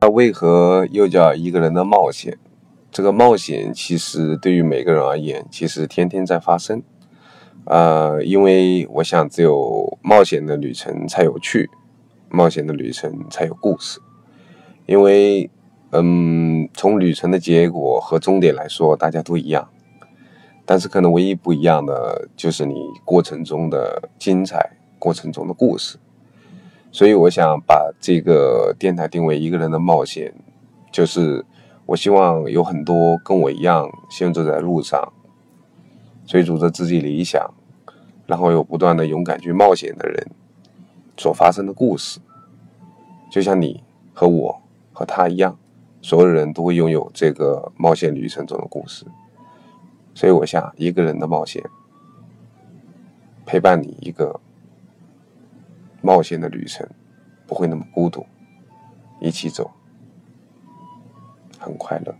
那为何又叫一个人的冒险？这个冒险其实对于每个人而言，其实天天在发生。呃，因为我想，只有冒险的旅程才有趣，冒险的旅程才有故事。因为，嗯，从旅程的结果和终点来说，大家都一样，但是可能唯一不一样的就是你过程中的精彩，过程中的故事。所以，我想把这个电台定为一个人的冒险，就是我希望有很多跟我一样行走在路上，追逐着自己理想，然后又不断的勇敢去冒险的人所发生的故事，就像你和我。和他一样，所有人都会拥有这个冒险旅程中的故事，所以我想，一个人的冒险，陪伴你一个冒险的旅程，不会那么孤独，一起走，很快乐。